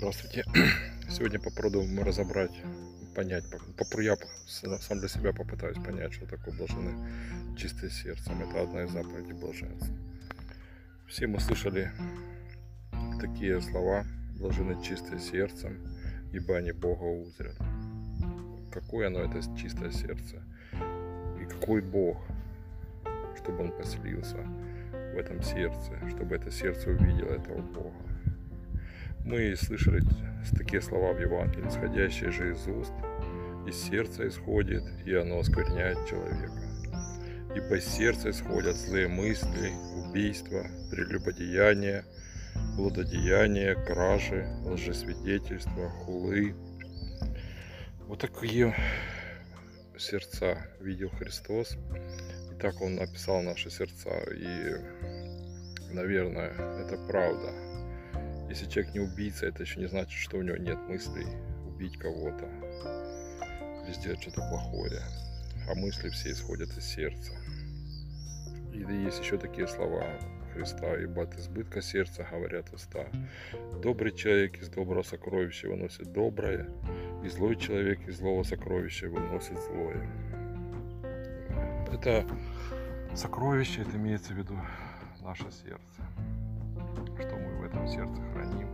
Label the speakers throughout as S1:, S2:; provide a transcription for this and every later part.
S1: Здравствуйте. Сегодня попробуем разобрать, понять, попро- я сам для себя попытаюсь понять, что такое блажены чистое сердцем. Это одна из заповедей блаженства. Все мы слышали такие слова, блажены чистое сердцем, ибо они Бога узрят. Какое оно это чистое сердце? И какой Бог, чтобы он поселился в этом сердце, чтобы это сердце увидело этого Бога. Мы слышали такие слова в Евангелии, исходящие же из уст, из сердца исходит, и оно оскверняет человека. Ибо из сердца исходят злые мысли, убийства, прелюбодеяния, блудодеяния, кражи, лжесвидетельства, хулы. Вот такие сердца видел Христос. И так Он описал наши сердца. И, наверное, это правда. Если человек не убийца, это еще не значит, что у него нет мыслей убить кого-то или сделать что-то плохое. А мысли все исходят из сердца. И есть еще такие слова Христа, ибо от избытка сердца говорят уста. Добрый человек из доброго сокровища выносит доброе, и злой человек из злого сокровища выносит злое. Это сокровище, это имеется в виду наше сердце что мы сердце храним,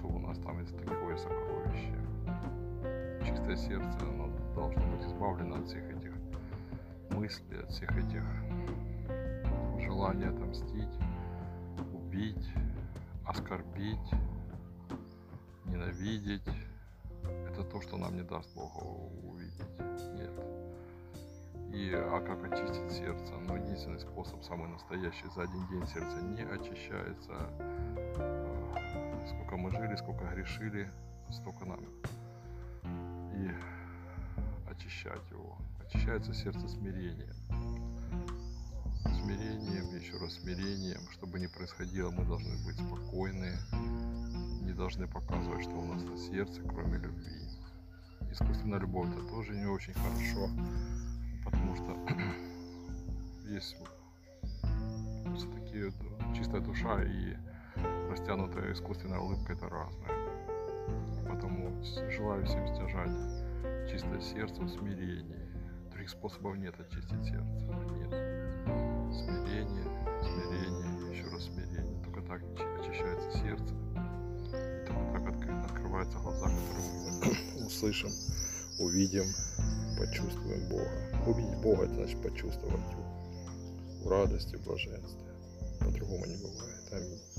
S1: то у нас там есть такое сокровище. Чистое сердце, оно должно быть избавлено от всех этих мыслей, от всех этих желаний отомстить, убить, оскорбить, ненавидеть. Это то, что нам не даст Бога увидеть. И, а как очистить сердце? Ну, единственный способ, самый настоящий, за один день сердце не очищается. Э, Сколько мы жили, сколько грешили, столько нам и очищать его. Очищается сердце смирением. Смирением, еще раз смирением. Чтобы не происходило, мы должны быть спокойны, не должны показывать, что у нас на сердце, кроме любви. Искусственная любовь это тоже не очень хорошо потому что есть все-таки чистая душа и растянутая искусственная улыбка это разное. Потому желаю всем стяжать чистое сердце в смирении. Других способов нет очистить сердце. Нет. Смирение, смирение, еще раз смирение. Только так очищается сердце. И только так открываются глаза, которые мы услышим, увидим, почувствуем Бога. Увидеть Бога, это значит почувствовать Его в радости, в блаженстве. По-другому не бывает. Аминь.